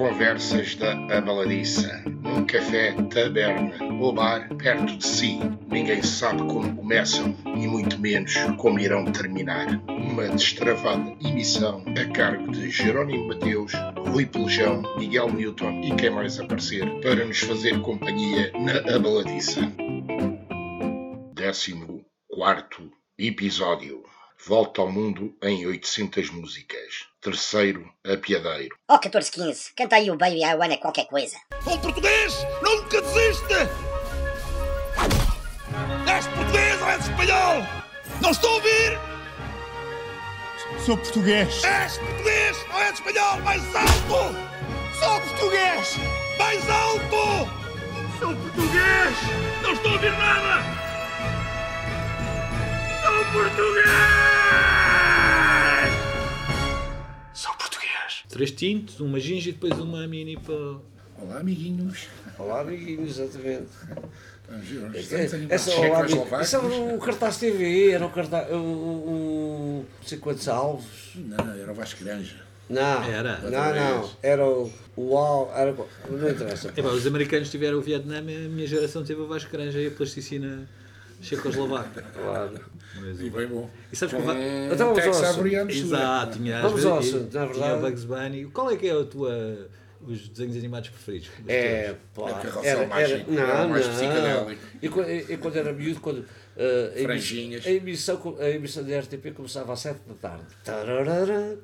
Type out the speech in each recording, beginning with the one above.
Conversas da Abaladiça, num café, taberna ou bar perto de si. Ninguém sabe como começam e muito menos como irão terminar. Uma destravada emissão a cargo de Jerónimo Mateus, Rui Pelejão, Miguel Newton e quem mais aparecer para nos fazer companhia na Abaladiça. Décimo quarto episódio. Volta ao mundo em 800 músicas. Terceiro, apiadeiro. Oh, 1415, canta aí o Baby I Wanna qualquer coisa. Bom português, nunca desiste! És português ou és espanhol? Não estou a ouvir! Sou português. És português ou és espanhol? Mais alto! Sou português. Mais alto! Sou português! Não estou a ouvir nada! Sou português! Três tintos, uma ginja e depois uma mini para. Olá, amiguinhos. Olá, amiguinhos, exatamente. Essa, olá, amigo, Eslováquios. isso era o cartaz TV, era o cartaz. O, o, o não sei quantos alvos. Não, era o Vasco Granja. Não, Era. não, não. Era o. o al- era, não interessa. Epá, os americanos tiveram o Vietnã, a minha geração teve a Vasco Granja e a plasticina checoslovaca. Claro. Mas- E bem bom. E sabes que o Va- Com Então, vamos ao assunto. Exato, tinha, Vamos ao assunto, na tinha verdade. o Bugs Bunny. Qual é que é a tua. os desenhos animados preferidos? Dos É, pá. É o carrossel Era, mágico, era não, o mais não. E, quando- e- e quando era miúdo, quando. A emi- Franjinhas. A emissão, a emissão da RTP começava às 7 da tarde. Tararara,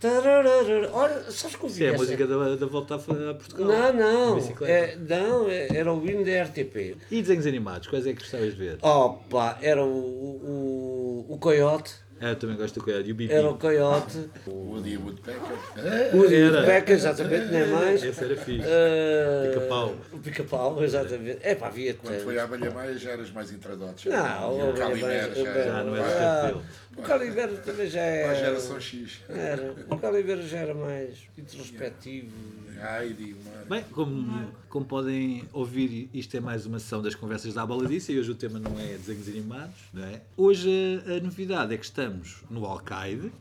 tararara. Olha, sabes que Isso é a música da, da volta a, Portugal. Não, não. É, não, é- era o hino da RTP. E desenhos animados, quais é que gostavas de ver? Opa, era o, o, o Coyote. Ah, eu também gosto do Coyote. E o Bipi. Era o Coyote. Woody Woodpecker. O Era. Beca, exatamente, não é mais. Esse era fixe. Eh, Pica-pau. O pica-pau, exatamente. É pá, havia Quando foi à Abelha Maia já eras mais intradotes. Não, E o Calimero já o Já não era Ah, tanto dele. O Calibero também já Para a era. geração X. Era. O Calibero já era mais introspectivo. Heidi, mano. Bem, como, como podem ouvir, isto é mais uma sessão das conversas da Abaladiça e hoje o tema não é desenhos animados, não é? Hoje a, a novidade é que estamos no Alcaide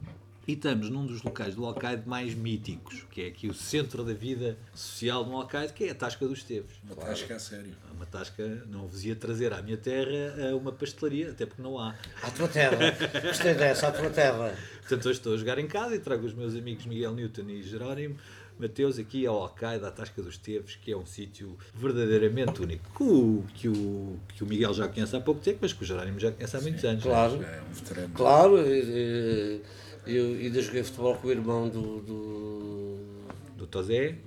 e estamos num dos locais do Alcaide mais míticos, que é aqui o centro da vida social no Alcaide, que é a Tasca dos Teves. Uma tasca a sério. Uma tasca, não vos ia trazer à minha terra uma pastelaria, até porque não há. À tua terra. Gostei dessa, à tua terra. Portanto, hoje estou a jogar em casa e trago os meus amigos Miguel Newton e Jerónimo Mateus aqui ao Alcaide, à Tasca dos Teves, que é um sítio verdadeiramente único. Que o, que, o, que o Miguel já conhece há pouco tempo, mas que o Jerónimo já conhece há muitos anos. Claro. Já é um veterano. Claro, e- e- eu ainda joguei futebol com o irmão do. do Do Tozé.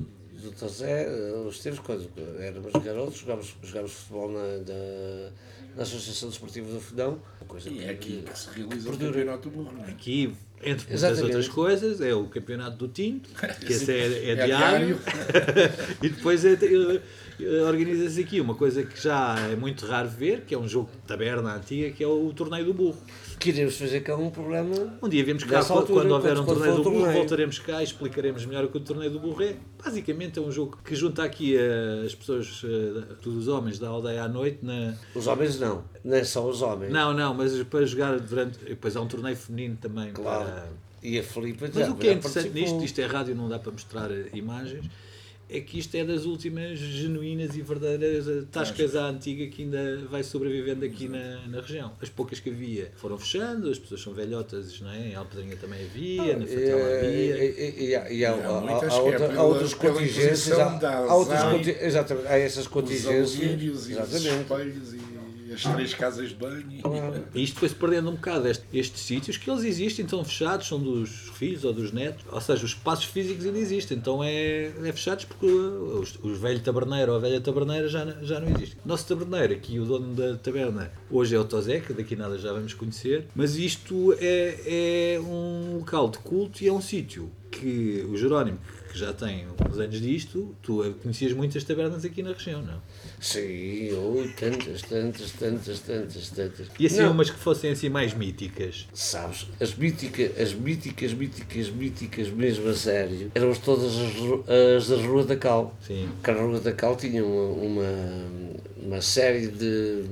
do Tazé, os tempos quando éramos garotos, jogávamos, jogávamos futebol na, na, na Associação Desportiva do Fundão. Coisa E é aqui que se realiza o campeonato do burro. não é? Aqui, entre muitas Exatamente. outras coisas, é o Campeonato do Tinto, que esse é, é, É diário. diário. e depois é, eh, organiza-se aqui uma coisa que já é muito raro ver, que é um jogo de taberna antiga, que é o Torneio do Burro. Queríamos fazer cá um programa. Um dia viemos cá, altura, quando houver um torneio do burro, voltaremos cá e explicaremos melhor o que o torneio do burro é. Basicamente é um jogo que junta aqui eh, as pessoas, eh, todos os homens da aldeia à noite. Na... Os homens não, nem só os homens. Não, não, mas para jogar durante. Depois há um torneio feminino também. Claro. para- E a Filipe Mas já- o que é interessante participou. nisto, isto é rádio, não dá para mostrar eh, imagens, é que isto é das últimas genuínas e verdadeiras tascas à antiga que ainda vai sobrevivendo aqui na, na região. As poucas que havia foram fechando, as pessoas são velhotas, não é? Em Alpedrinha também havia, na Fatela É, havia. e- e- e há- e há- outra- outras contingências, há, outras exatamente, há essas Os contingências. e os Exatamente. espelhos e as três casas de banho. E isto foi-se perdendo um bocado, este- estes sítios, que eles existem, estão fechados, são dos filhos ou dos netos, ou seja, os espaços físicos ainda existem, então é, é fechados porque os, os velho taberneiro ou a velha taberneira já, já não existem. O nosso taberneiro, aqui o dono da taberna, hoje é o Tozé, daqui nada já vamos conhecer, mas isto é, é um local de culto e é um sítio que o Jerónimo, que já tem uns anos disto, tu conhecias muitas tabernas aqui na região, não? Sim, ui, tantas, tantas, tantas, tantas, tantas. E assim Não, umas que fossem assim mais míticas. Sabes, as míticas, as míticas, míticas, míticas mesmo a sério, eram todas as, as da Rua da Cal. Sim. Que a Rua da Cal tinha uma, uma, uma série de.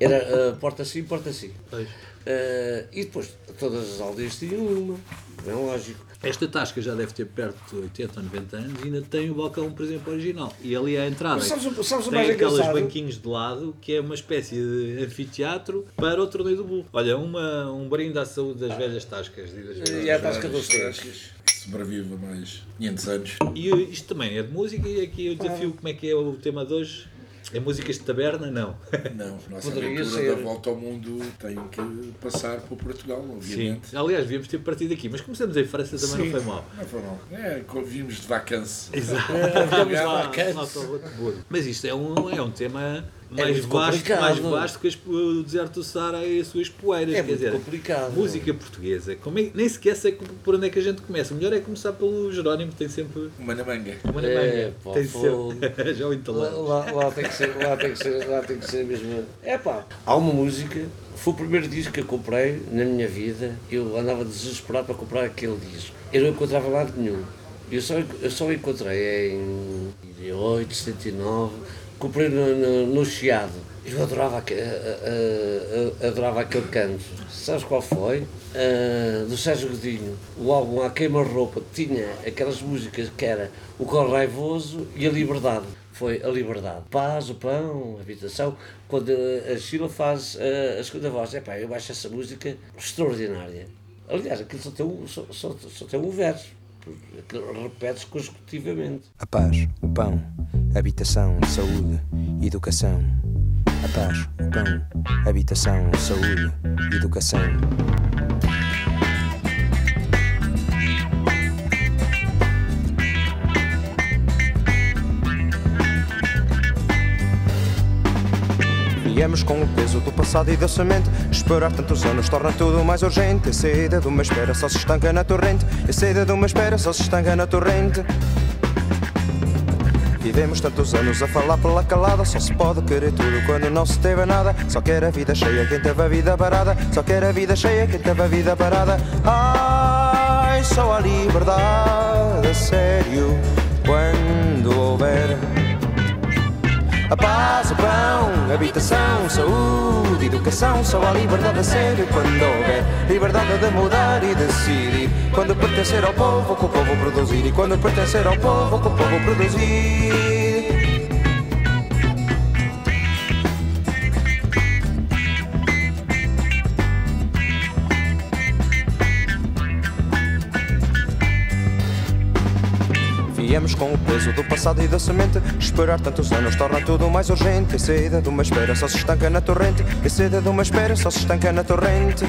Era uh, porta sim, porta sim. Pois. Eh, e depois, todas as aldeias tinham uma, é lógico. Esta tasca já deve ter perto de 80 ou 90 anos e ainda tem o balcão, por exemplo, original. E ali à entrada Mas sabes o- sabes tem mais aqueles engraçado? banquinhos de lado que é uma espécie de anfiteatro para o torneio do burro. Olha, uma, um brinde à saúde das velhas tascas. E, das velhas E é a tasca dos tempos. Sobrevive mais 500 anos. E isto também é de música e aqui eu desafio como é que é o tema de hoje. É músicas de taberna? Não. Não, a nossa Poderia aventura ser. da volta ao mundo tem que passar por Portugal, Sim. obviamente. Aliás, devíamos ter partido aqui, mas começamos em França também Sim, não foi mal. Não foi mal. É, vimos de vacância. Exato. Lá, lá, lá para o Roteburgo. Mas isto é um, é um tema mais muito vasto, mais vasto que o deserto do Saara e as suas poeiras. É Quer muito dizer, complicado. música portuguesa. Como é- nem sequer sei por onde é que a gente começa. O melhor é começar pelo Jerónimo, que tem sempre Uma na manga. uma na É, manga. pá, Tem fogo. sempre. Já o lá, lá tem que ser, lá tem que ser, lá tem que ser mesmo. É pá, há uma música, foi o primeiro disco que eu comprei na minha vida. Eu andava desesperado para comprar aquele disco. Eu não encontrava lado nenhum. Eu só, eu só encontrei em 78, 79, comprei no, no, no Chiado. Eu adorava, a- a- a- adorava aquele canto. Sabes qual foi? Do Sérgio Godinho. O álbum A Queima-Roupa tinha aquelas músicas que era O Cor Raivoso e A Liberdade. Foi A Liberdade. Paz, o pão, a habitação. Quando a Sheila faz ah, a segunda voz, epá, eu acho essa música extraordinária. Aliás, aquilo só tem um, só, só, só tem um verso. Repete-se consecutivamente. A paz, o pão, habitação, saúde, educação. A paz, o pão, habitação, saúde, educação. Viemos com o peso do passado e da semente. Esperar tantos anos torna tudo mais urgente. A saída de uma espera só se estanca na torrente. A saída de uma espera só se estanca na torrente. Vivemos tantos anos a falar pela calada Só se pode querer tudo quando não se teve nada Só quer a vida cheia quem teve a vida parada Só quer a vida cheia quem teve a vida parada Ai, só a liberdade a sério Quando houver a paz, o pão, habitação, saúde, educação Só a liberdade a sério quando houver Liberdade de mudar e decidir. Quando pertencer ao povo, que o povo produzir. E quando pertencer ao povo, que o povo produzir Com o peso do passado e da semente. Esperar tantos anos torna tudo mais urgente. A saída de uma espera só se estanca na torrente. A saída de uma espera só se estanca na torrente.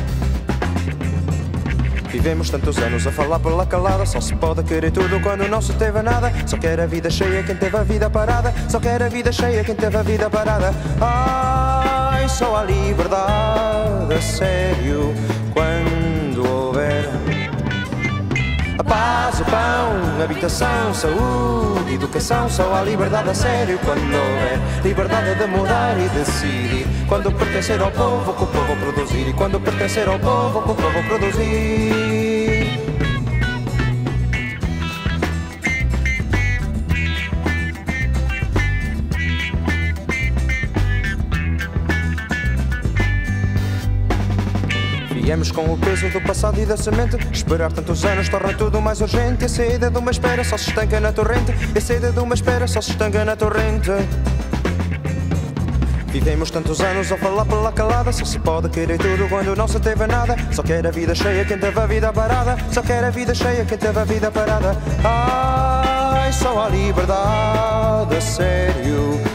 Vivemos tantos anos a falar pela calada. Só se pode querer tudo quando não se teve nada. Só quer a vida cheia quem teve a vida parada. Só quer a vida cheia quem teve a vida parada. Ai, só a liberdade a sério. Quando a paz, o pão, habitação, saúde, educação, só há liberdade a sério quando houver liberdade de mudar e decidir. Quando pertencer ao povo, que o povo produzir. E quando pertencer ao povo, que o povo produzir. Viemos com o peso do passado e da semente. Esperar tantos anos torna tudo mais urgente. E a saída de uma espera só se estanca na torrente. E a saída de uma espera só se estanca na torrente. Vivemos tantos anos a falar pela calada. Só se pode querer tudo quando não se teve nada. Só quer a vida cheia quem teve a vida parada. Só quer a vida cheia quem teve a vida parada. Ai, só a liberdade sério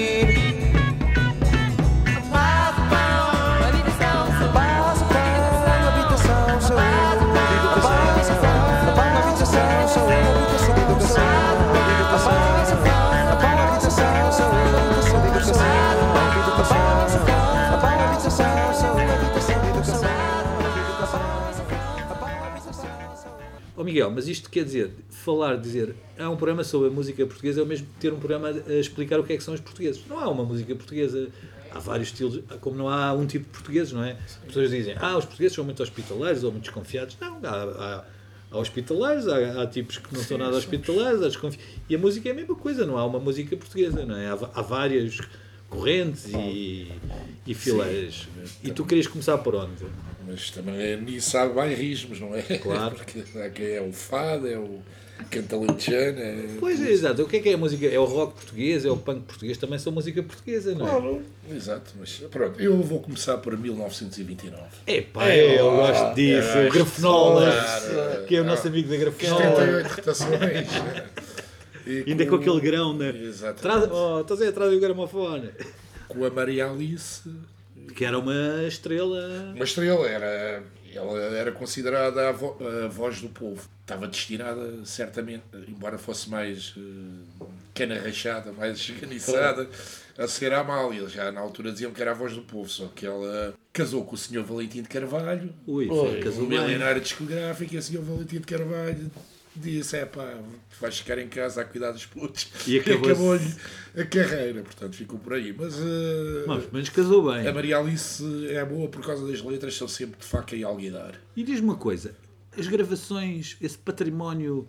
Ó Miguel, mas isto quer dizer, falar, dizer, há um programa sobre a música portuguesa é o mesmo ter um programa a explicar o que é que são os portugueses. Não há uma música portuguesa há vários estilos, como não há um tipo de portugueses, não é? As pessoas dizem, ah, os portugueses são muito hospitaleiros ou muito desconfiados. Não, há, há, há hospitaleiros, há, há tipos que não são nada hospitaleiros, há desconfi... e a música é a mesma coisa, não há uma música portuguesa, não é? Há, há várias correntes e, e fileiras. E tu querias começar por onde? Mas também é, nisso há bairrismos, não é? Claro. Porque há quem é o fado, é o cantalentejano, é... Pois é, exato. O que é que é a música? É o rock português, é o punk português, também são música portuguesa, não é? Claro, exato, mas pronto, eu vou começar por 1929. Epá, eu gosto disso. é, o Grafenola, claro, que é o nosso amigo da Grafenola. 78 rotações. E Ainda com aquele grão, né? Exatamente. Traz, oh, estás aí atrás do gramofone. Com a Maria Alice, Que era uma estrela. uma estrela, era, ela era considerada a, vo- a voz do povo. Estava destinada, certamente, embora fosse mais eh, cana rachada, mais esganiçada, a ser a Amália. Já na altura diziam que era a voz do povo, só que ela casou com o Sr. Valentim de Carvalho, Ui, Oi, casou um milionário discográfico, e o Sr. Valentim de Carvalho disse: é pá, vais ficar em casa a cuidar dos putos. E acabou-se. acabou-lhe a carreira, portanto ficou por aí. Mas, Mas, mas casou bem. a Maria Alice é boa por causa das letras, são sempre de faca e alguidar. E diz-me uma coisa: as gravações, esse património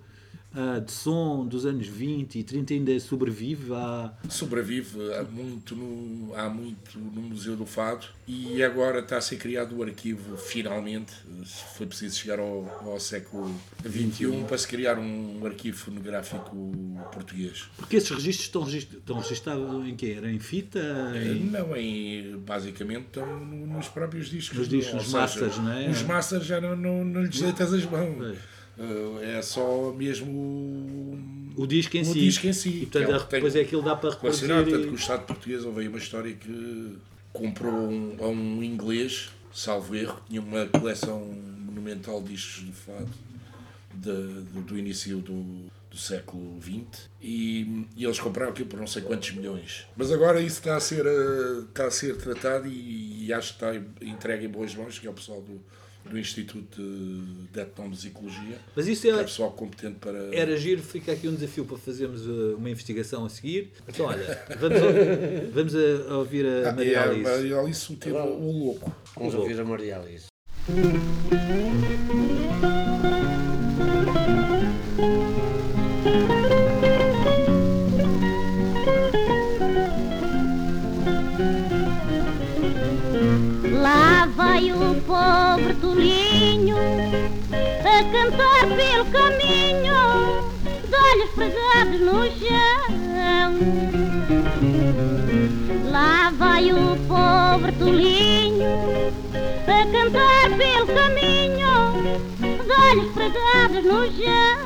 ah, de som dos anos 20 e 30 ainda sobrevive à. Sobrevive há muito, no, há muito no Museu do Fado e agora está a ser criado o arquivo, finalmente. Foi preciso chegar ao, ao século XXI para se criar um arquivo fonográfico português. Porque esses registros estão, estão registados em quê? Era em fita? Em... Não, em, basicamente estão no- nos próprios discos. Nos discos, nos seja, masters, não é? Os masters já não, não, não lhes deitas as mãos. Eh, é só mesmo o, disco em o si. disco em si. E, que portanto, é depois é aquilo dá para reproduzir. Tanto que o. Estado português houve aí uma história que comprou um, a um inglês, salvo erro, que tinha uma coleção monumental de discos de fado de- do, do início do, do século XX e, e eles compraram aquilo por não sei quantos milhões. Mas agora isso está a ser, eh, está a ser tratado e, e acho que está entregue em boas mãos, que é o pessoal do, do Instituto de, Etnomusicologia, Mas isso é é, pessoal competente para... era giro, fica aqui um desafio para fazermos uh, uma investigação a seguir. Então, olha, vamos, a- vamos a, a ouvir a Ah, Maria é, Alice. Maria Alice, o tema O Louco. Vamos ouvir a Maria Alice. Vai o pobre tolinho a cantar pelo caminho, de olhos pregados no chão.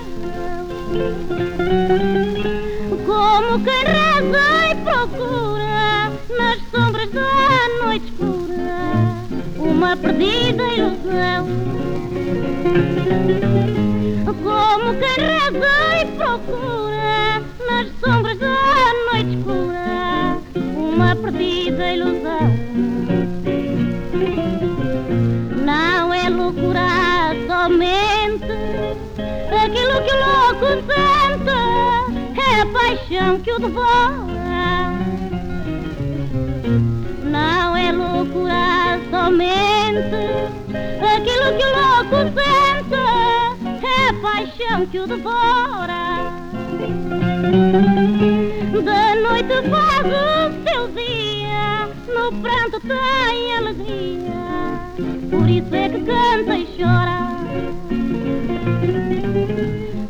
Como quem reza e procura nas sombras da noite escura uma perdida ilusão. Como quem reza e procura nas sombras da noite escura perdida ilusão. Não é loucura somente aquilo que o louco sente, é a paixão que o devora. Não é loucura somente aquilo que o louco sente, é a paixão que o devora. Da noite faz o seu dia, no pranto tem alegria, por isso é que canta e chora.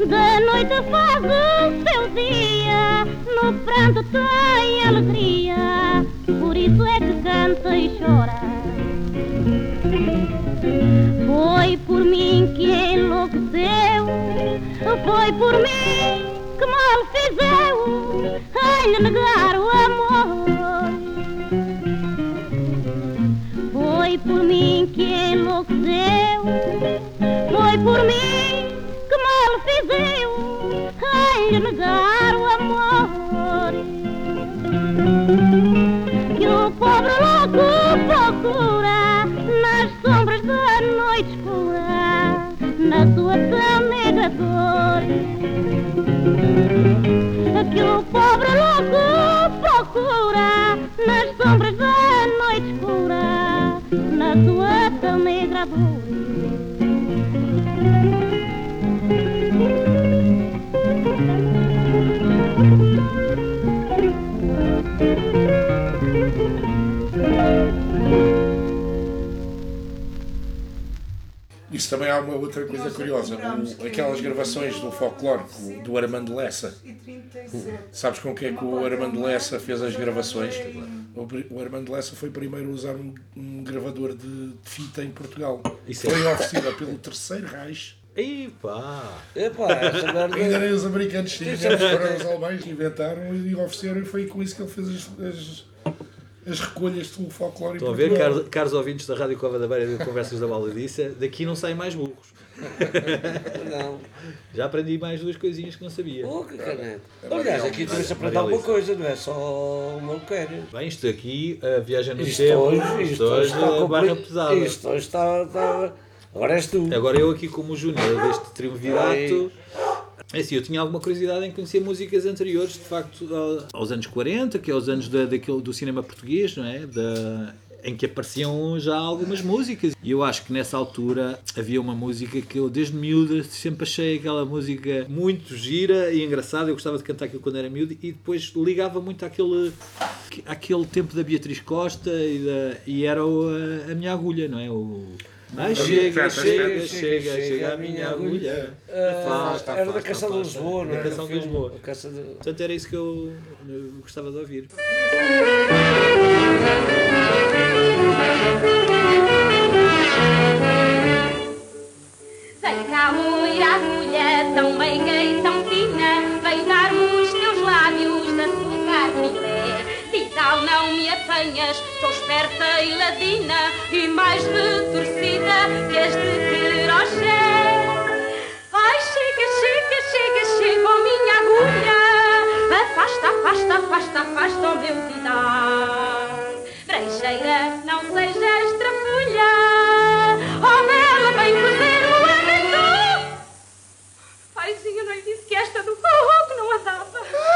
Da noite faz o seu dia, no pranto tem alegria, por isso é que canta e chora. Foi por mim que enlouqueceu, foi por mim que mal fizeu É que o pobre louco procura nas sombras da noite escura, na sua tão negra dor Isso também há uma outra coisa curiosa. O- aquelas gravações do folclore do- do Armando Lessa. Sabes com que é que o Armando Lessa fez as gravações? O, Armando Lessa foi primeiro a usar um, um gravador de fita em Portugal. Isso é- foi oferecida pelo Terceiro Reich. Ei pá! Epá, essa merda. Ainda nem os americanos tinham, foram os alemães que inventaram e ofereceram, e foi com isso que ele fez as, as, as recolhas do folclore em Estão a ver, caros, caros ouvintes da Rádio Cova da Beira e do Conversas da Baladiça, daqui não saem mais burros. Não. Já aprendi mais duas coisinhas que não sabia. Oh, que caneco. Aliás, aqui também se aprende alguma coisa, não é só uma maluqueira. Bem, isto aqui, a viagem no Isto tempo, hoje, isto isto hoje está é barra compli- pesada. Isto hoje está, está- Agora és tu. Agora eu aqui como Júnior deste triunvirato. É assim, eu tinha alguma curiosidade em conhecer músicas anteriores, de facto, ao- aos anos 40, que é os anos da, daquele, do cinema português, não é? Da, em que apareciam já algumas músicas. E eu acho que nessa altura havia uma música que eu, desde miúda, sempre achei aquela música muito gira e engraçada. Eu gostava de cantar aquilo quando era miúdo e depois ligava muito àquele, àquele tempo da Beatriz Costa e, da, e era o- a, a minha agulha, não é? O, Ai, chega, chega, chega, chega a minha agulha. Ah, era da Canção de. Lisboa, não Da é? Canção de. Lisboa. Portanto, era isso que eu, gostava de ouvir. Vem cá, loira agulha, tão meiga e tão fina, vem dar-me Tal não me apanhas, sou esperta e ladina, e mais retorcida que as de. Ai, chega, chega, chega, chega, oh minha agulha, afasta, afasta, afasta, afasta o meu didar. Brecheira, não sejas trapulha, oh bela, vem fazer o aventur. Paizinho, não lhe disse que esta do fogo não a dava.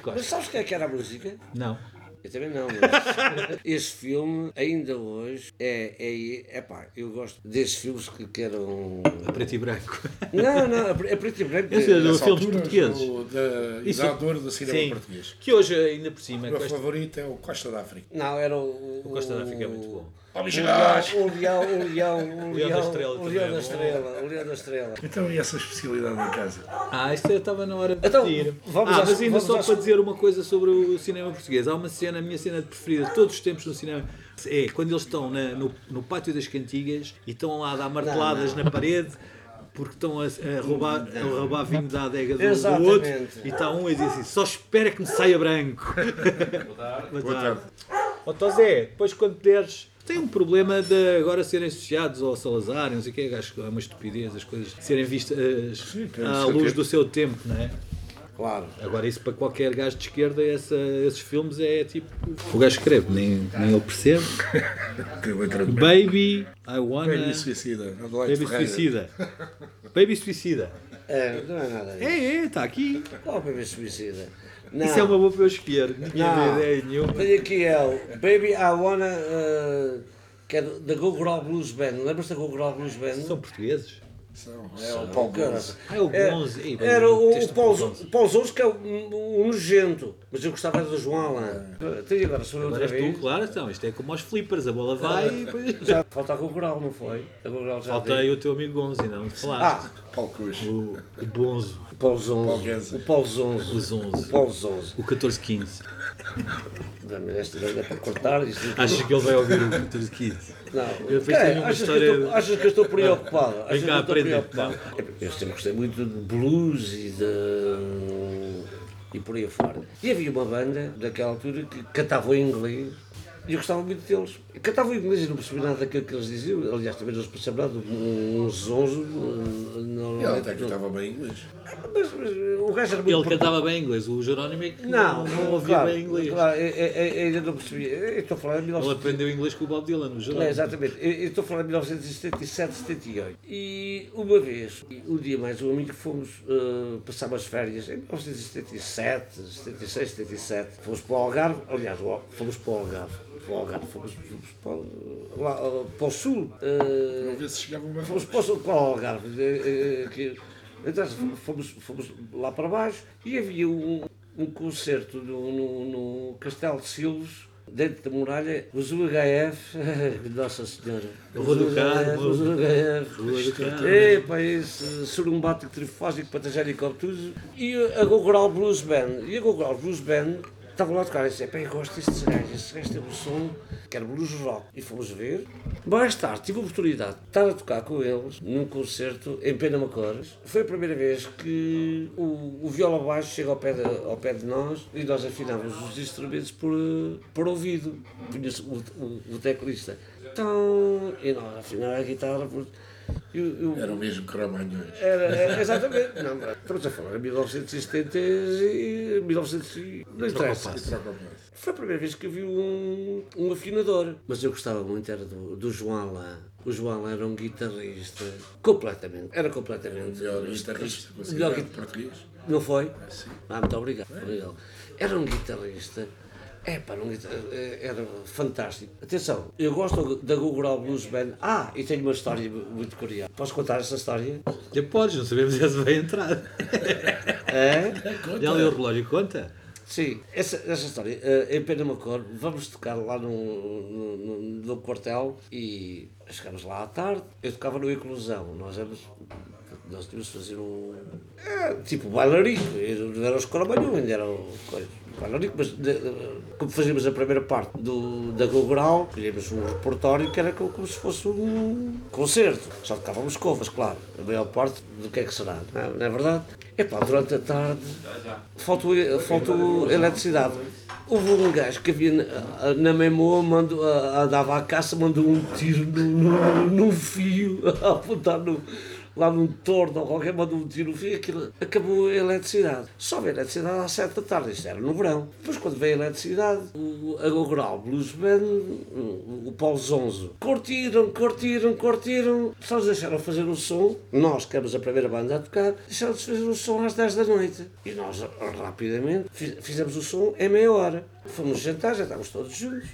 Costa. Mas sabes quem é que era a música? Não. Eu também não, mas esse filme, ainda hoje, é, é, é pá, eu gosto desses filmes que, que eram... A preto e branco. Não, não, é preto e branco. Esse é do Nessa filmes portugueses. o Da Isso- Isador do cinema Sim. português. Que hoje, ainda por cima, O meu com esta- favorito é o Costa da África. Não, era o... o Costa da África é muito bom. O leão, o leão, o leão, o Leão da Estrela o leão é da bom. estrela, o leão da estrela. Então, e essa especialidade em casa? Ah, isto estava na hora de Então, pedir. vamos ah, às- mas ainda vamos só às- para dizer uma coisa sobre o cinema português. Há uma cena, a minha cena preferida de todos os tempos no cinema. É quando eles estão na- no, no pátio das cantigas e estão lá a dar marteladas na parede porque estão a, a roubar, a roubar vinho da adega do, do outro e está um a dizer assim, só espera que me saia branco. Boa Boa tarde. Ó Tó Zé, depois quando puderes. Tem um problema de agora serem associados ao Salazar, não sei o que, acho que é uma estupidez as coisas serem vistas à luz do seu tempo, não é? Claro. Agora, isso para qualquer gajo de esquerda, essa- esses filmes é tipo. O gajo escreve, nem, nem ele percebe. Baby, I wanna. Baby suicida. Adelaide Baby suicida. Baby suicida. É, não é nada disso. É, é, está aqui. Qual bebê suicida? Não. Isso é uma boa para eu escolher. Não tinha ideia nenhuma. Olha aqui é o Baby I Wanna, uh, que é da Go Girl Blues Band. Lembras da Go Girl Blues Band? São portugueses. São- É o Paulo Gonçalves. É o É, Gonze. Ei, Era o, o Paulo, o Paulo Zonzo, que é um, um nojento, mas eu gostava do João Alain. Tem agora, sou eu Agora outra és vez. tu, claro, então. Isto é como aos flippers. A bola vai e depois. Já falta a Girl, não foi? A já veio. aí o teu amigo ainda não te falaste. Ah, Paulo Cruz. O, o Bonzo. o Paulo Zonzo. O Paulo Zonzo. O Zonzo. O Paulo Zonzo. O 1415. Dá-me esta é para cortar isto. Achas que ele vai ouvir o 1415? Não. Eu É, achas, história- que eu estou, achas que eu estou preocupado? Vem que cá, eu estou aprende. preocupado? Eu sempre gostei muito de blues e de. e por aí afora. E havia uma banda daquela altura que cantava em inglês e eu gostava muito deles. Cantavam em inglês e não percebi nada daquilo que eles diziam. Aliás, também não se percebe nada. Um zonzo. Não, Ele até que estava bem inglês. mas, mas o gajo era muito. Ele cantava bem inglês. O Jerónimo é que Não, não ouvia claro, bem inglês. Claro, é- é- é- ainda não percebi. Eu estou a falar em Ele 1900. aprendeu inglês com o Bob Dylan, o É, Jerónimo. exatamente. Eu eu estou a falar de 1977, 78. E uma vez, um dia mais um amigo, fomos uh, passar umas férias em 1977, 76, 77. Fomos para o Algarve, aliás, fomos para o Algarve. Para o Algarve, fomos, fomos para, o- lá, para o Sul. uh, ver se chegava uma Fomos para o sul, para o Algarve. eh, eh, que- Então fomos, fomos lá para baixo e havia um, um concerto no, no, no Castelo de Silves, dentro da muralha, os UHF, Nossa Senhora. Rua do Os Carmo. Os UHF. Rua do Carmo. Epá, esse surumbático trifósico, patagénico obtuso. E a Gogoral Blues Band. E a Gogoral Blues Band estava lá a tocar e disse: eu gosto destes gajos. Estes gajos têm um som que era blues rock. E fomos ver. Mais tarde tive a oportunidade de estar a tocar com eles num concerto em Pena Macores. Foi a primeira vez que o, o viola baixo chega ao pé, de, ao pé de nós e nós afinávamos os instrumentos por, eh, por ouvido. Punha-se o, o, o teclista. Então, e nós afinávamos a guitarra por. Eu, eu, Era o mesmo Cramanhões. era, era exatamente. Não, mas estamos a falar em 1970 e 1900 e- Não interessa. Foi a primeira vez que eu vi um, um afinador. Mas eu gostava muito, era do, do João Alain. O João Alain era um guitarrista completamente. Era completamente. Melhor guitarrista Melhor guitarrista. português. Não foi? Ah, muito obrigado. Obrigado. Era um guitarrista. É, pá, um guitar- eh, era fantástico. Atenção, eu gosto da Google Blues Band. Ah, e tenho uma história muito curiosa. Posso contar essa história? Já podes, não sabemos se vai entrar. É? Já leu o relógio conta? Sim, essa, essa história, eh, em Penamacor, vamos tocar lá no, no, no, quartel e chegamos lá à tarde, eu tocava no Inclusão, nós éramos, nós tínhamos de fazer um, é, tipo bailarico, não era os coromalhões, ainda era mas de- de- como fazíamos a primeira parte do, da Gogoral, queríamos um repertório que era como, como se fosse um concerto, só tocávamos covas, claro, a maior parte do que é que será, não é, não é verdade? Epá, durante a tarde faltou, faltou eletricidade. Houve um gajo que havia na, na Memoa, mandou, a- andava à caça, mandou um tiro no, no, num fio, a apontar no, lá num torno ou qualquer, mandou um tiro fio, aquilo, acabou a eletricidade. Só veio a eletricidade às 7 da tarde, isto era no verão. Depois, quando veio a eletricidade, o, Gogoral Blues Band, o, o Paulo Zonzo, curtiram, curtiram, curtiram, só nos deixaram fazer o som, nós que éramos a primeira banda a tocar, deixaram-nos fazer o som às 10 da noite. E nós, rapidamente, fiz- fizemos o som em meia hora. Fomos jantar, já estávamos todos juntos.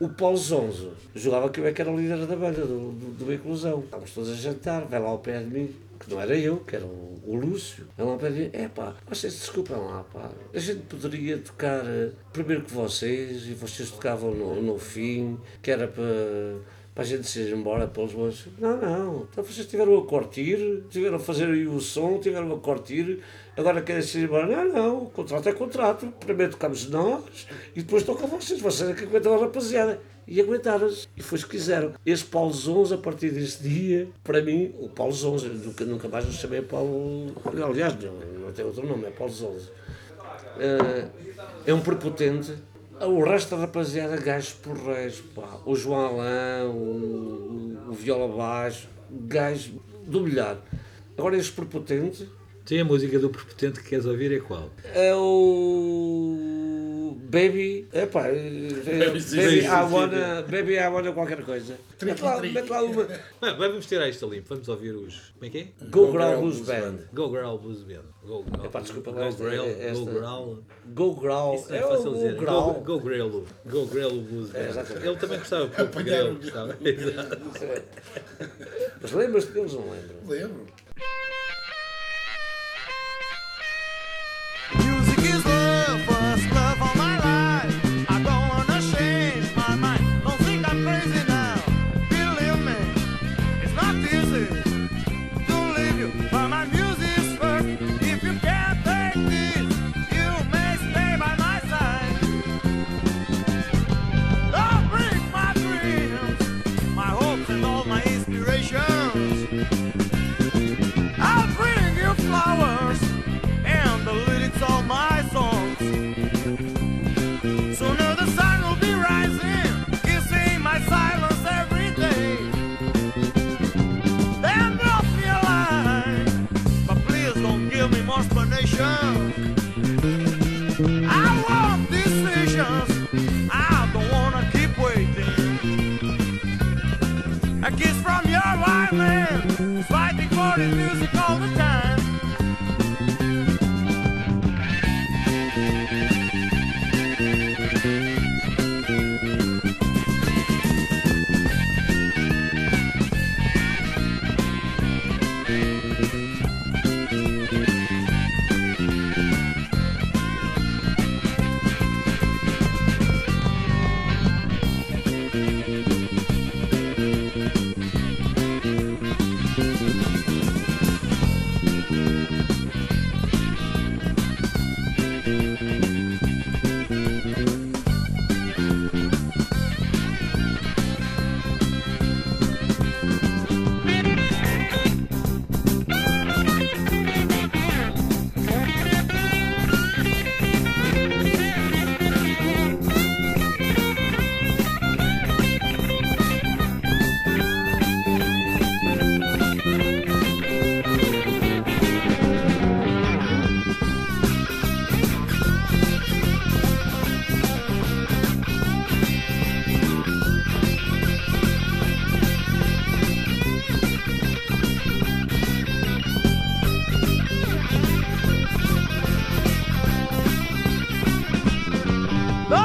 O Paulo Zonzo jogava que eu é que era o líder da banda, do, do, do Inclusão. Estávamos todos a jantar, vai lá ao pé de mim, que não era eu, que era o, o Lúcio. Vai lá ao pé de mim, é pá, vocês desculpem lá, pá. A gente poderia tocar eh, primeiro que vocês, e vocês tocavam no, no fim, que era para para a gente se ir embora para os bons. Não, não. Então vocês tiveram a curtir, tiveram a fazer aí o som, tiveram a curtir, agora querem se ir embora. Não, não, o contrato é contrato. Primeiro tocamos nós e depois tocam vocês. Vocês é que aguentam a rapaziada. E aguentaram-se. E foi o que quiseram. Esse Paulo Zonza, a partir desse dia, para mim, o Paulo Zonza, eu nunca, nunca mais o chamei Paulo. Aliás, não, não tem outro nome, é Paulo Zonza. Eh, é um prepotente. O resto da rapaziada, gajos porreiros, pá. O João Alain, o, o, o Viola Baixo, gajos do milhar. Agora, este prepotente, Tem a música do Prepotente que queres ouvir é qual? É o. Baby. Epá, é- Baby, sim, baby, I wanna, baby, I wanna qualquer coisa. Mete lá, mete lá uma. Vamos tirar isto a limpo, vamos ouvir os. Como é que é? Go Growl Blues Band. Go Girl Blues Band. Go, go, Epá, desculpa, go, esta- Go Growl. Go Growl. Isso é o fácil Go dizer. Go, Growl. go Grelo. Go Grelo Blues Band. Ele também gostava de pouco Grelo. gostava. Exato. Mas lembras-te deles, não lembro? Lembro.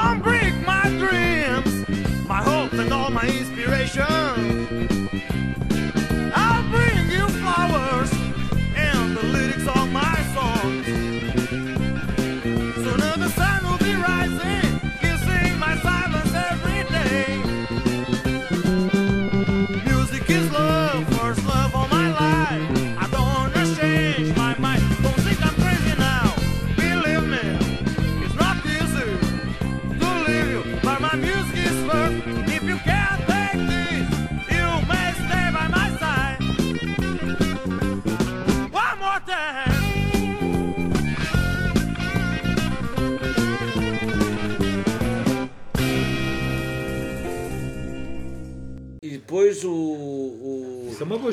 Don't break my dreams, my hopes and all my inspiration.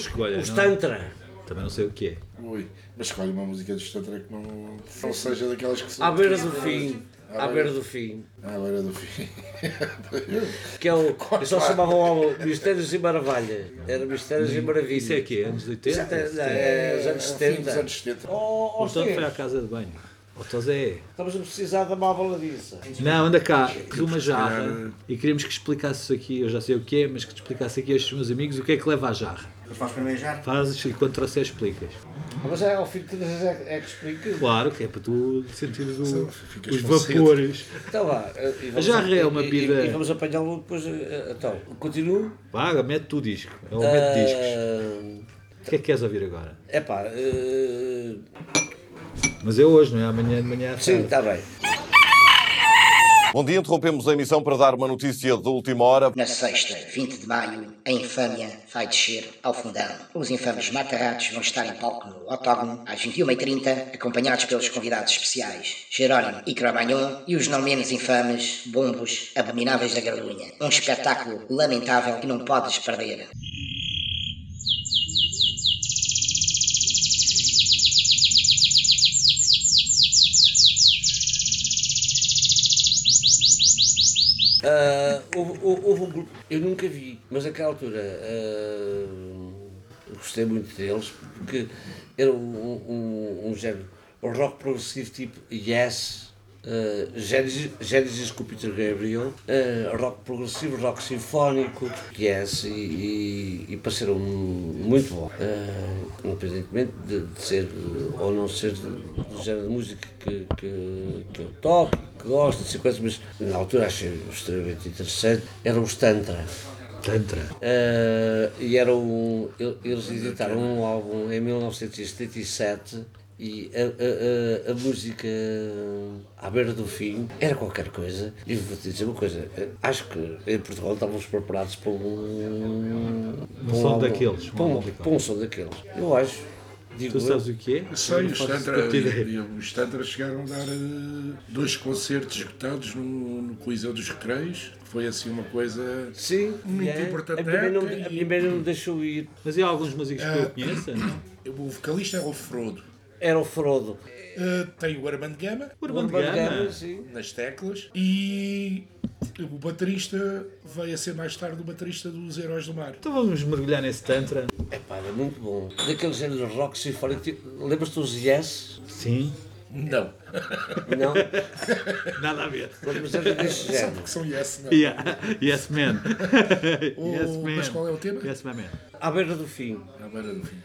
Escolha. os não? Tantra. Também não sei o que é. Ui, mas escolhe uma música de Star Trek que não, não seja daquelas que são. À beira do fim. À beira do fim. À beira do fim. Que é o. Eles só chamavam ao Mistérios e Maravilha. Era Mistérios e Maravilhas. Isso é que é? Anos 80? Isso é, é, os anos Fim dos 70. anos 70. Oh, oh, Então foi à casa de banho. Ó Tozé. estamos a precisar da má baladiça. Não, anda cá, de uma jarra e queríamos que explicasses aqui, eu já sei o que é, mas que te explicasse aqui a estes meus amigos o que é que leva à jarra. Mas faz primeiro já? Fazes e quando trouxer explicas. Ah, Mas é ao fim de todas é, é que explica. Claro que é para tu sentires o- os vapores. Então vá. eh, e vamos- jarra é uma e- e- bebida- E, vamos apanhá-lo depois. eh, Então, continuo. Vaga, mete o disco. É o mete discos. Ah, O que é que queres ouvir agora? É pá. eh, Mas é hoje, não é? Amanhã de manhã à Sim, está bem. Bom dia, interrompemos a emissão para dar uma notícia de última hora. Na sexta, 20 de maio, a infâmia vai descer ao fundão. Os infames mata-ratos vão estar em palco no Octógono às 21h30, acompanhados pelos convidados especiais Jerónimo e Cramagnon e os não menos infames Bombos Abomináveis da Gardunha. Um espetáculo lamentável que não podes perder. Ah, houve, houve- um grupo, eu nunca vi, mas naquela altura ah, gostei muito deles porque era um, um, um género um rock progressivo tipo Yes. Uh, com Peter Gabriel, ah, rock progressivo, rock sinfónico, Yes, e, e, e pareceram muito bom. Ah, independentemente de, de ser ou não ser do, género de música que, que, que eu toco, que gosto, de coisas, mas na altura achei extremamente interessante, eram os Tantra. Tantra. Eh, e era um, el- eles editaram um álbum em 1977 e a, a- a- a música à beira do fim era qualquer coisa. E vou-te dizer uma coisa: eh, acho que em Portugal estávamos preparados para um. para som álbum- daqueles, um Para um, para um som daqueles. Eu acho. Digo Tu eu. sabes o que é? Sei, Não os faço Tantra, chegaram a dar eh, dois concertos esgotados no, no Coliseu dos Recreios. Foi assim uma coisa Sim, muito é. importante. A minha não, a e- minha mãe não me deixou ir. Mas há alguns músicos que Ah. eu conheço? O vocalista é o Frodo. Era o Frodo. Eh, tem o Armando Gama O Urbano Gama. Gama, sim. nas teclas e o baterista veio a ser mais tarde o baterista dos Heróis do Mar. Então vamos mergulhar nesse Tantra. É pá, era muito bom. Daquele género de rock sinfónico. tipo, Lembras-te dos Yes? Sim. Não. Não? Nada a ver. Mas era desse género. são Yes, não. Yeah. Yes, man. O- yes, man. mas qual é o tema? Yes, man. À beira do fim. À beira do fim.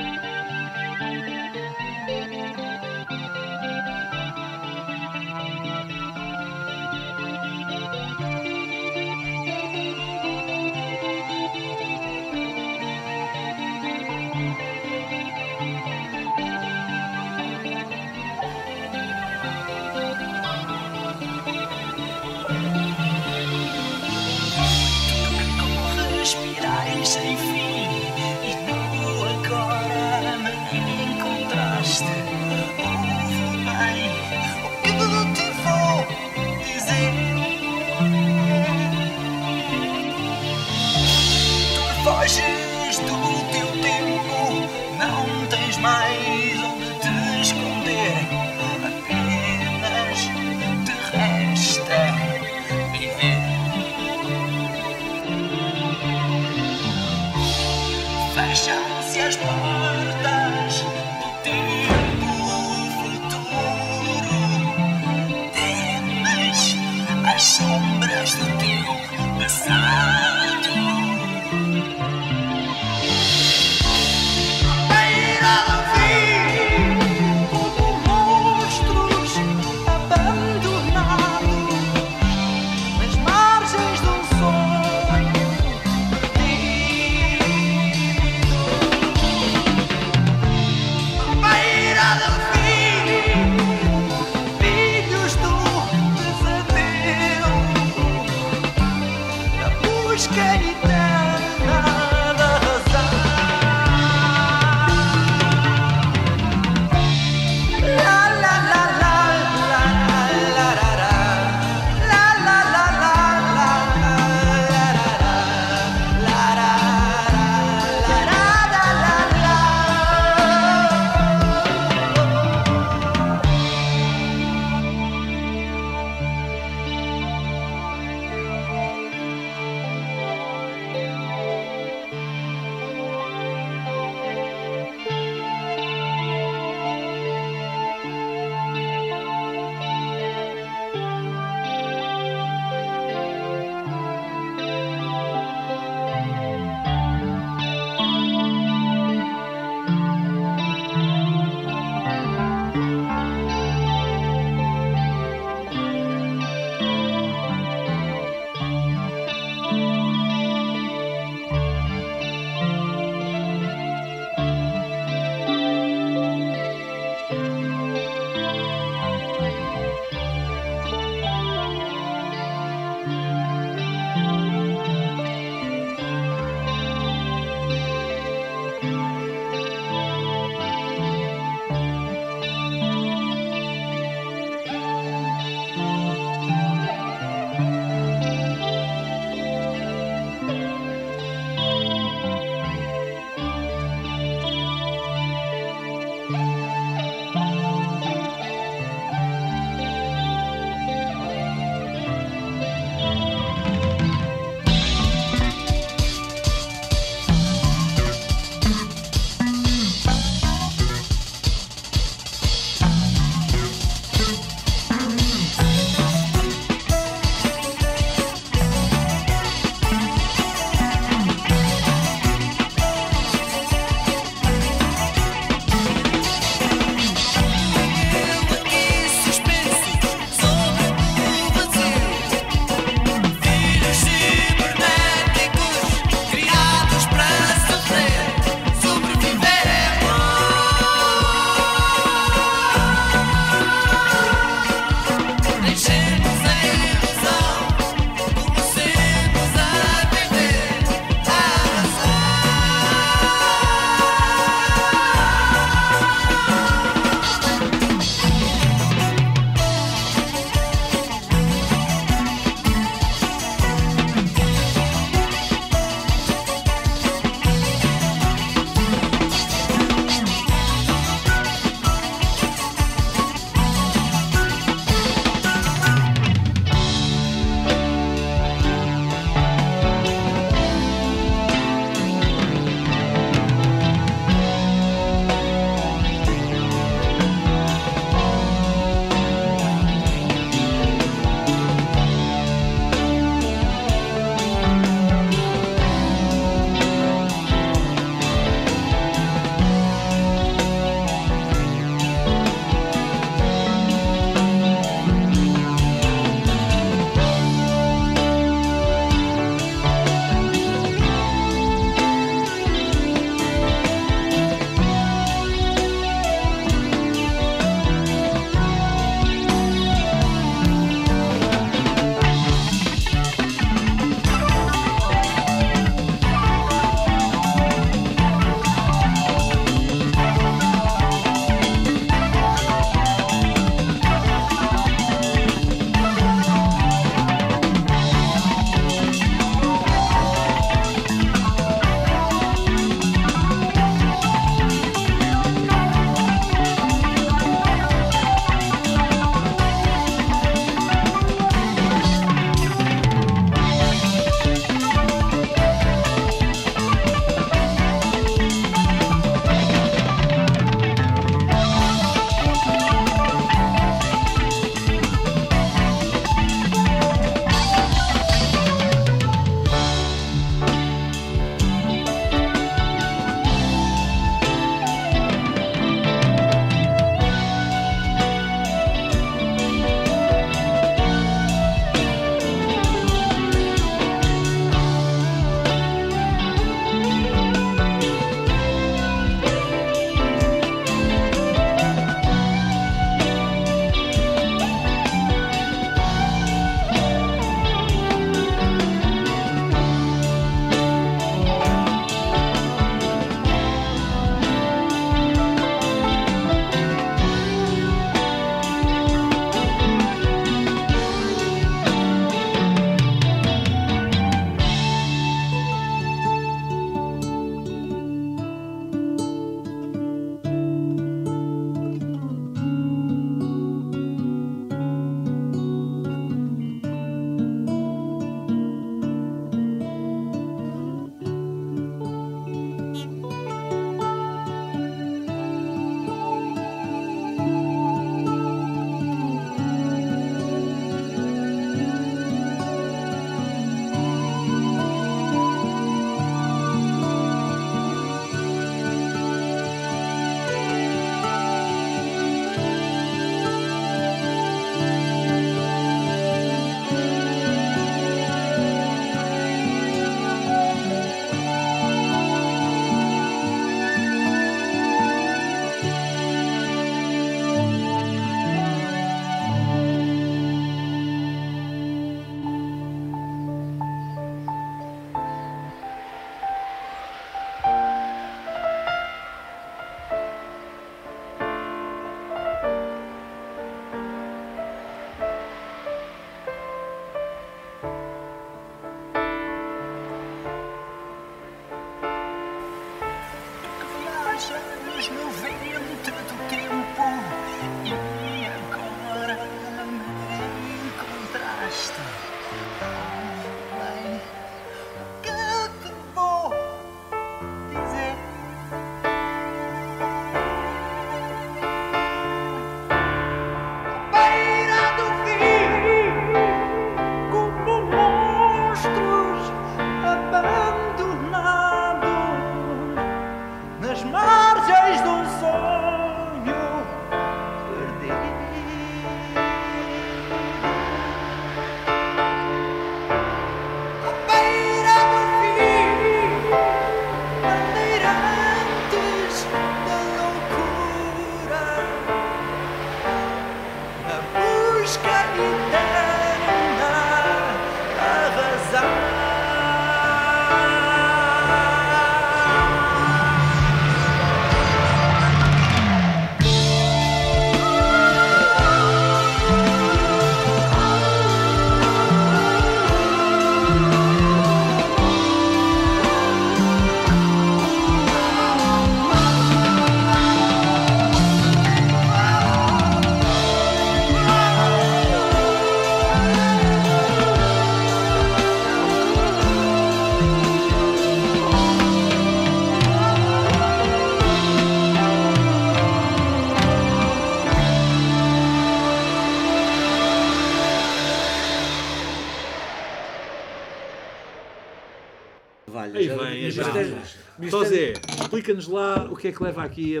Explica-nos lá o que é que leva aqui a,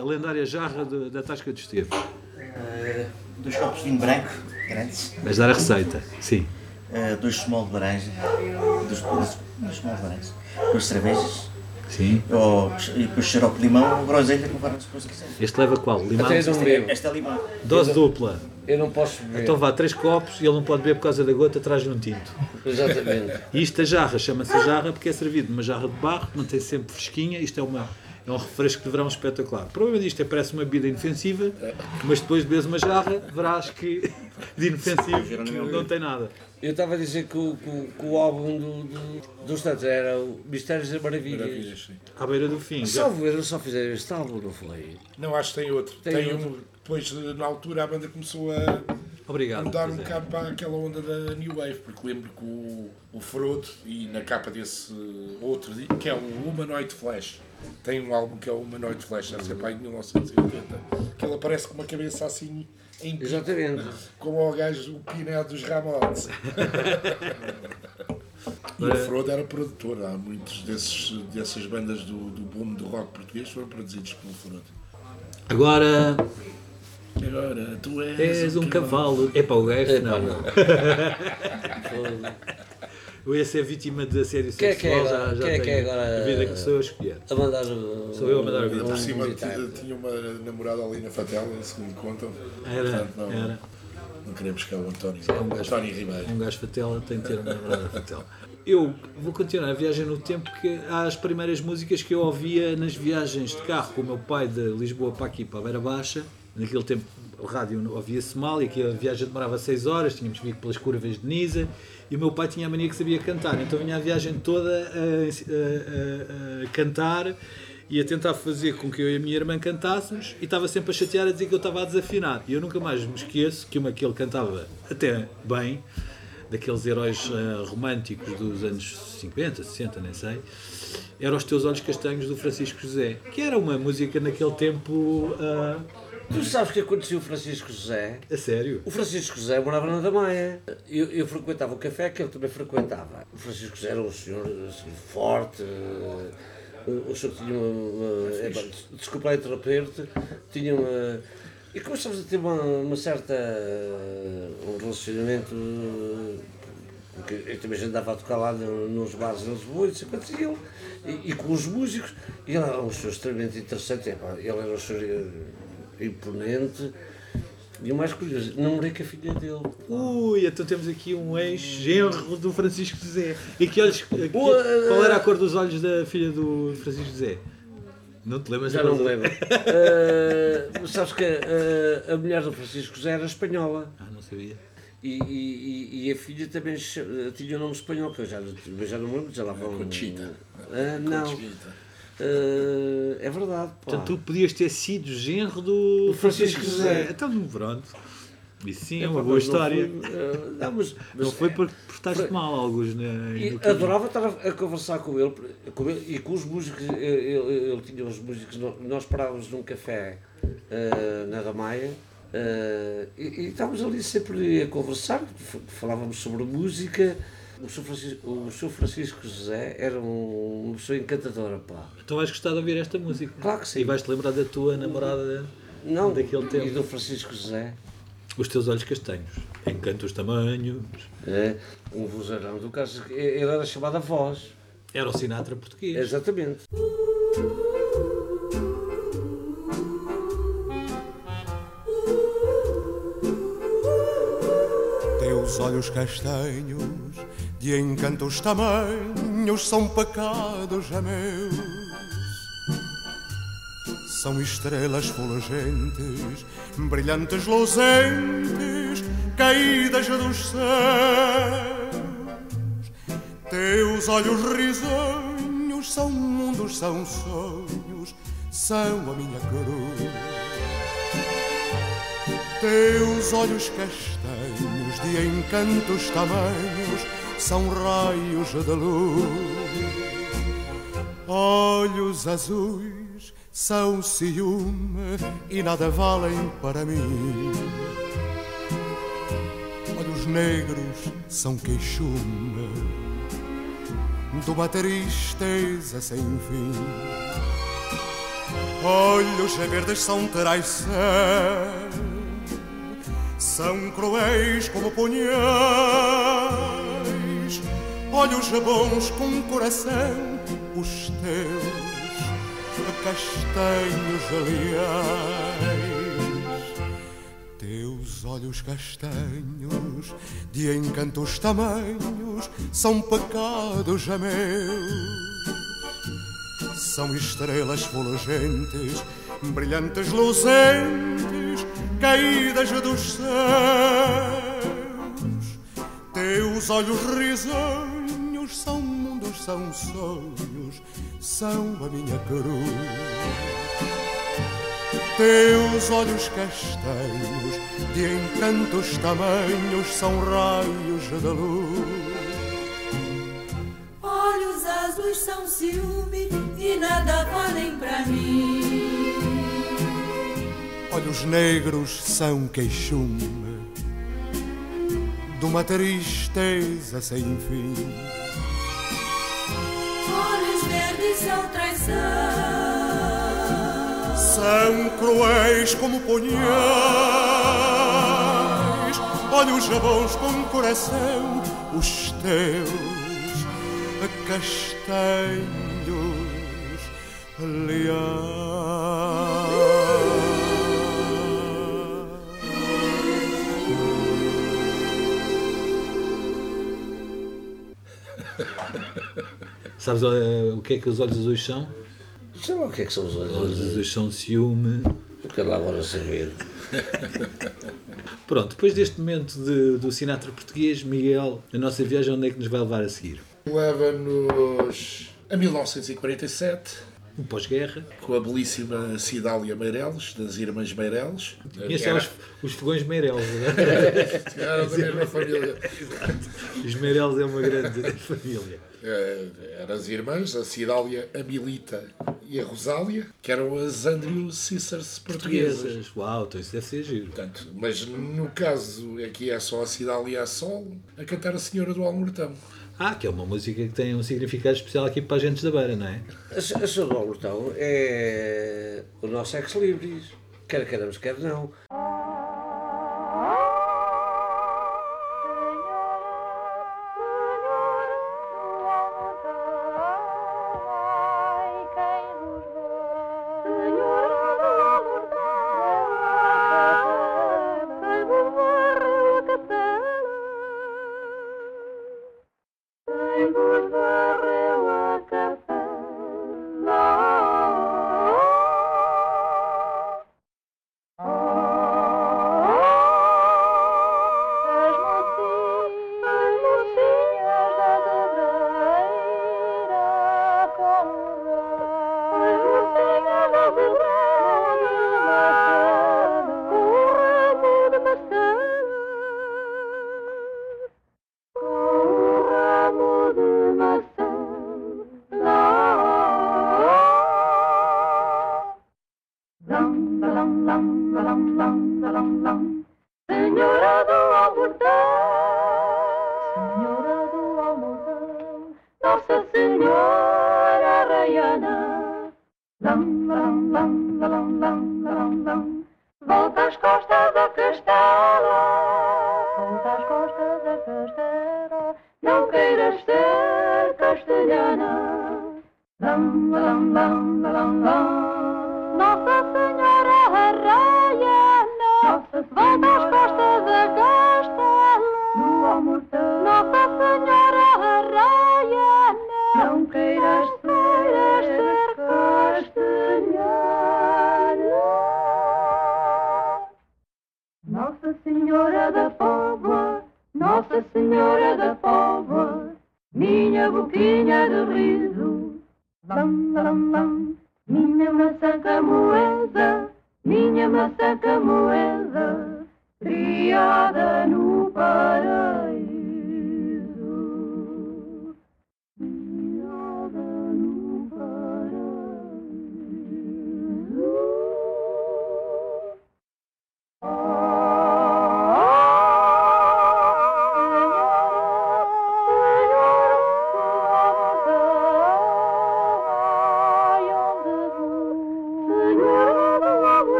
a lendária jarra de- da Tasca de Esteve. Eh, dois copos de vinho branco, grandes. Vais dar a receita, sim. Eh, dois small de laranja. Dois, dois, dois small de laranja. Duas cervejas. Sim. Ou, e depois xarope de limão ou groselha, conforme se quiser. Este leva qual? Limão? Até eu não bebo. Esta é limão. Dose dupla. Eu não posso beber. Então vá, três copos e ele não pode beber por causa da gota, traz-lhe um tinto. Exatamente. E isto a jarra, chama-se jarra porque é servido numa jarra de barro, mantém sempre fresquinha. Isto é, uma, é um refresco de verão espetacular. O problema disto é que parece uma bebida inofensiva, mas depois de beberes uma jarra, verás que de inofensivo não tem nada. Eu estava a dizer que o, que o- que o álbum do, do, dos Tantos era o Mistérios e Maravilhas. Maravilhas, sim. À beira do fim. Salvo ver, só fizeram este álbum, não foi? Não, acho que tem outro. Tem Tem, outro. um. Depois, na altura, a banda começou a Obrigado. mudar um bocado para aquela onda da New Wave, porque lembro que o, o Frodo, e na capa desse outro, que é o Humanoid Flash, tem um álbum que é o Humanoid Flash, deve ser para aí de 1980, que ele aparece com uma cabeça assim em Exatamente. como o gajo, o Piné dos Ramones. E o Frodo era produtor, há muitos desses, dessas bandas do, do boom do rock português foram produzidos pelo Frodo. Agora Agora, tu és, és um cavalo. Epá, o gajo não. não. Eu ia ser vítima de assédio Quem é que é sexual, já, agora? já Quem é que é agora? a vida que sou eu a escolher. A mandar o. Sou eu a mandar o o- vídeo. Por cima tinha, uma namorada ali na Fatela, segundo contam. Era, Portanto, não, era. não queremos que é o António, um gajo- António Ribeiro. Um gajo fatela tem de ter uma namorada fatela. Eu vou continuar a viagem no tempo que há as primeiras músicas que eu ouvia nas viagens de carro com o meu pai de Lisboa para aqui, para a Beira Baixa. Naquele tempo o rádio ouvia-se mal e aqui a viagem demorava 6 horas, tínhamos que vir pelas curvas de Nisa e o meu pai tinha a mania que sabia cantar, então vinha a viagem toda a, a- a- a cantar e a tentar fazer com que eu e a minha irmã cantássemos e estava sempre a chatear a dizer que eu estava a desafinar. E eu nunca mais me esqueço que uma que ele cantava até bem, daqueles heróis eh, românticos dos anos 50, 60, nem sei, era Os Teus Olhos Castanhos do Francisco José, que era uma música naquele tempo ah, Tu sabes o que aconteceu o Francisco José? a sério. O Francisco José morava na Damaia. Eu, eu frequentava o café que ele também frequentava. O Francisco José era um senhor assim, forte. O senhor tinha uma. uma é, desculpa lá interromper-te. Tinha uma. E começámos a ter uma, uma certa. um relacionamento. Porque eu também já andava a tocar lá no- nos bares de Lisboa, e ele, e, e com os músicos, e ele era um senhor extremamente interessante, epá, ele era um senhor eh, imponente, e o mais curioso, namorei com a filha dele. Ui, então temos aqui um ex-genro do Francisco José. E que olhos. que- qual era a cor dos olhos da filha do Francisco José? Não te lembras? Já não me lembro. Mas sabes que eh, a mulher do Francisco José era espanhola. Ah, não sabia. E, e- e- a filha também tinha o nome espanhol, que eu já, já não me lembro, já lá vão. Conchita. Ah, não. Conchita. Eh, é verdade. pá. Portanto, tu podias ter sido genro do Do Francisco José. Então, pronto. Isso sim é uma boa mas não história. foi, eh, não, mas, Não mas foi porque portaste mal alguns E caminho. adorava estar a, a conversar com ele, com ele e com os músicos. Ele, ele- ele tinha os músicos, nó- nós parávamos num café eh, na Ramaia e, e estávamos ali sempre a conversar, falávamos sobre música. O Sr. Francisco, o Sr. Francisco José era um- uma pessoa encantadora, pá. Então vais gostar de ouvir esta música. Claro que sim. E vais-te lembrar da tua namorada Não, daquele e tempo. do Francisco José. Os teus olhos castanhos. Encanto os tamanhos. É, um vozeirão do caso. Ele era chamado a voz. Era o Sinatra português. Exatamente. Teus olhos castanhos, de encantos tamanhos, são pecados a meus. São estrelas fulgentes, brilhantes luzentes, caídas dos céus. Teus olhos risonhos são mundos, são sonhos, são a minha cruz. Teus olhos castanhos de encantos tamanhos são raios de luz. Olhos azuis são ciúme e nada valem para mim. Olhos negros são queixume, de uma tristeza sem fim. Olhos verdes são traição, são cruéis como punhais. Olhos bons com coração, os teus castanhos aliás. Teus olhos castanhos, de encantos tamanhos, são pecados meus. São estrelas fulgentes, brilhantes, luzentes, caídas dos céus. Teus olhos risonhos são mundos, são sonhos, são a minha cruz. Teus olhos castanhos, de encantos tamanhos, são raios de luz. Olhos azuis são ciúme e nada valem pra mim. Olhos negros são queixume de uma tristeza sem fim. São traição. São cruéis como punhais, olhos bons com coração, os teus castanhos Sabes eh, o que é que os olhos azuis são? Sei lá o que é que são os olhos Os olhos azuis. azuis são ciúme. Porque lá agora saber. Pronto, depois deste momento de- do Sinatra português, Miguel, a nossa viagem onde é que nos vai levar a seguir? Leva-nos a 1947, O pós-guerra. com a belíssima Cidália Meireles, das Irmãs Meireles. Conhece os, os fogões Meireles, não Era da mesma família. Os Meireles é uma grande família. Eh, Eram as irmãs, a Cidália, a Milita e a Rosália, que eram as Andrew Sisters portuguesas. Portuguesas. Uau, então isso deve ser giro. Portanto, mas no caso aqui é só a Cidália a sol a cantar a Senhora do Almortão. Ah, que é uma música que tem um significado especial aqui para a gente da beira, não é? A, a Sr. Albertão é o nosso ex-libris. Quer queiramos, quer não.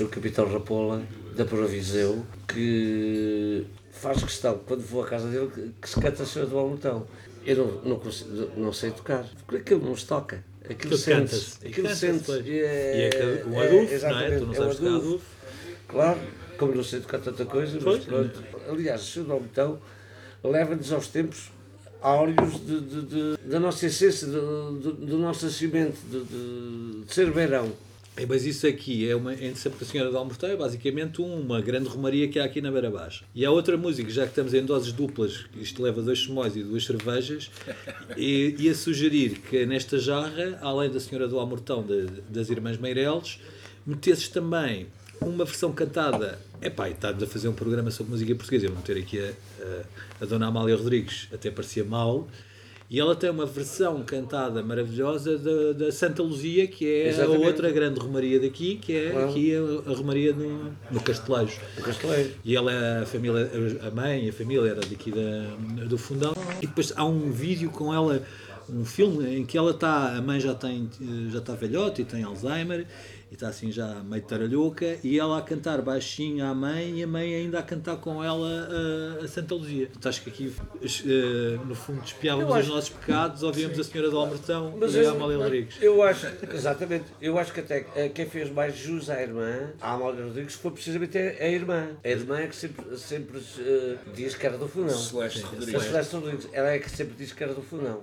Sr. Capitão Rapola, da Proviseu, que faz questão, quando vou à casa dele, que, se canta a Senhora do Almotão. Eu não, não, consigo, não sei tocar, porque aquilo não se toca. Aquilo Aquilo sente. E sente pois. E é um adufo, não é? Tu não é um adufo. Claro, como não sei tocar tanta coisa, mas Pois. pronto. Aliás, o Senhor do Almotão leva-nos aos tempos áureos de, de- de- da nossa essência, do, do, do nosso nascimento, de, de, de ser beirão. É, mas isso aqui é uma entre sempre a Senhora de Almorteiro, é basicamente uma grande romaria que há aqui na Beira Baixa. E há outra música, já que estamos em doses duplas, isto leva dois chumóis e duas cervejas, e ia sugerir que nesta jarra, além da Senhora do Almortão de- das Irmãs Meireles, metesses também uma versão cantada. Epá, e estás a fazer um programa sobre música portuguesa, eu vou meter aqui a, a, a Dona Amália Rodrigues, até parecia mal. E ela tem uma versão cantada maravilhosa da, da Santa Luzia, que é Exatamente. a outra grande romaria daqui, que é Claro. aqui a, a romaria no, no Castelejo. No Castelejo. E ela, a família, a mãe, a família era daqui da, do fundão. E depois há um vídeo com ela, um filme em que ela está, a mãe já tem, já está velhota e tem Alzheimer, e está assim já meio taralhoca, e ela a cantar baixinho à mãe e a mãe ainda a cantar com ela a, a Santa Luzia. Portanto, acho que aqui, eh, no fundo, espiávamos Eu os acho- nossos pecados, ouvíamos a Senhora do Albertão Mas e a eu, Amália Rodrigues. eu acho, exatamente, eu acho que até eh, quem fez mais jus à irmã, à Amália Rodrigues, foi precisamente a, a irmã. A irmã é que sempre, sempre eh, diz que era do Funão. Celeste A Rodrigues. Celeste Rodrigues. Ela é que sempre diz que era do Funão.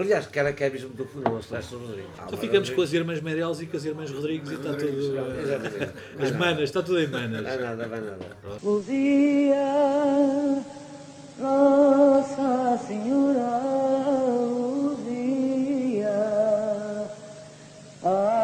Aliás, que ela que é mesmo do Funão, a Celeste Rodrigues. Então ficamos com as irmãs Meireles e com as irmãs Rodrigues e está tudo. Exatamente. As manas, está tudo em manas. Vai nada, vai nada. Luzia, Nossa Senhora Luzia, ai me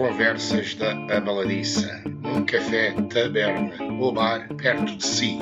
Conversas da Abaladiça, num café taberna ou bar perto de si.